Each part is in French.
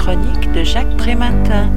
chronique de Jacques Prématin.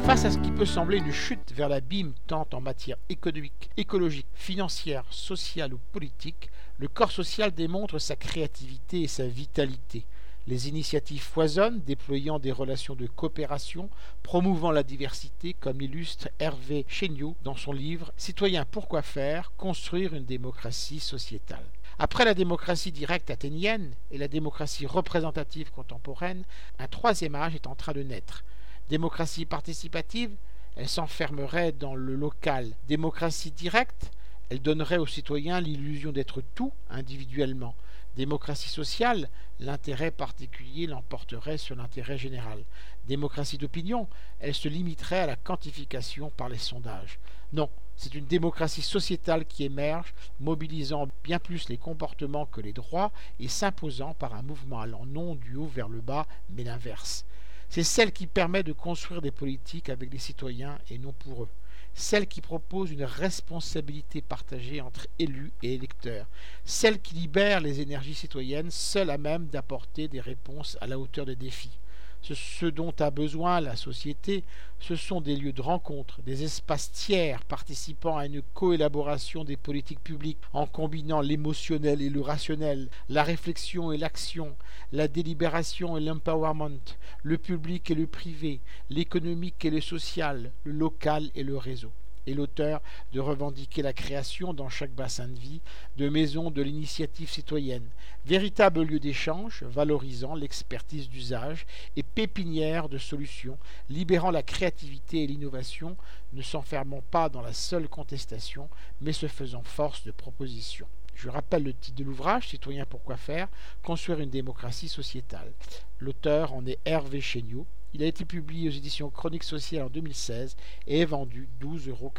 Face à ce qui peut sembler une chute vers l'abîme tant en matière économique, écologique, financière, sociale ou politique, le corps social démontre sa créativité et sa vitalité. Les initiatives foisonnent, déployant des relations de coopération, promouvant la diversité, comme l'illustre Hervé Chéniaud dans son livre Citoyens pourquoi faire Construire une démocratie sociétale. Après la démocratie directe athénienne et la démocratie représentative contemporaine, un troisième âge est en train de naître. Démocratie participative, elle s'enfermerait dans le local. Démocratie directe, elle donnerait aux citoyens l'illusion d'être tout individuellement. Démocratie sociale, l'intérêt particulier l'emporterait sur l'intérêt général. Démocratie d'opinion, elle se limiterait à la quantification par les sondages. Non, c'est une démocratie sociétale qui émerge, mobilisant bien plus les comportements que les droits et s'imposant par un mouvement allant non du haut vers le bas, mais l'inverse. C'est celle qui permet de construire des politiques avec les citoyens et non pour eux celle qui propose une responsabilité partagée entre élus et électeurs, celle qui libère les énergies citoyennes, seule à même d'apporter des réponses à la hauteur des défis. Ce, dont a besoin la société, ce sont des lieux de rencontre, des espaces tiers participant à une coélaboration des politiques publiques en combinant l'émotionnel et le rationnel, la réflexion et l'action, la délibération et l'empowerment, le public et le privé, l'économique et le social, le local et le réseau et l'auteur de revendiquer la création dans chaque bassin de vie de maisons de l'initiative citoyenne, véritable lieu d'échange valorisant l'expertise d'usage et pépinière de solutions, libérant la créativité et l'innovation, ne s'enfermant pas dans la seule contestation, mais se faisant force de proposition. Je rappelle le titre de l'ouvrage, Citoyens pourquoi faire, construire une démocratie sociétale. L'auteur en est Hervé Chéniaud, il a été publié aux éditions Chroniques Sociales en 2016 et est vendu 12,90 euros.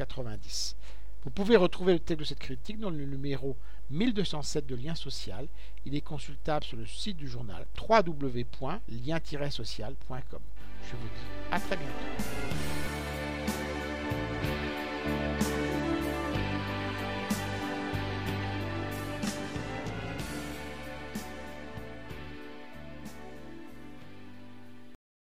Vous pouvez retrouver le texte de cette critique dans le numéro 1207 de Lien Social. Il est consultable sur le site du journal www.lien-social.com. Je vous dis à très bientôt.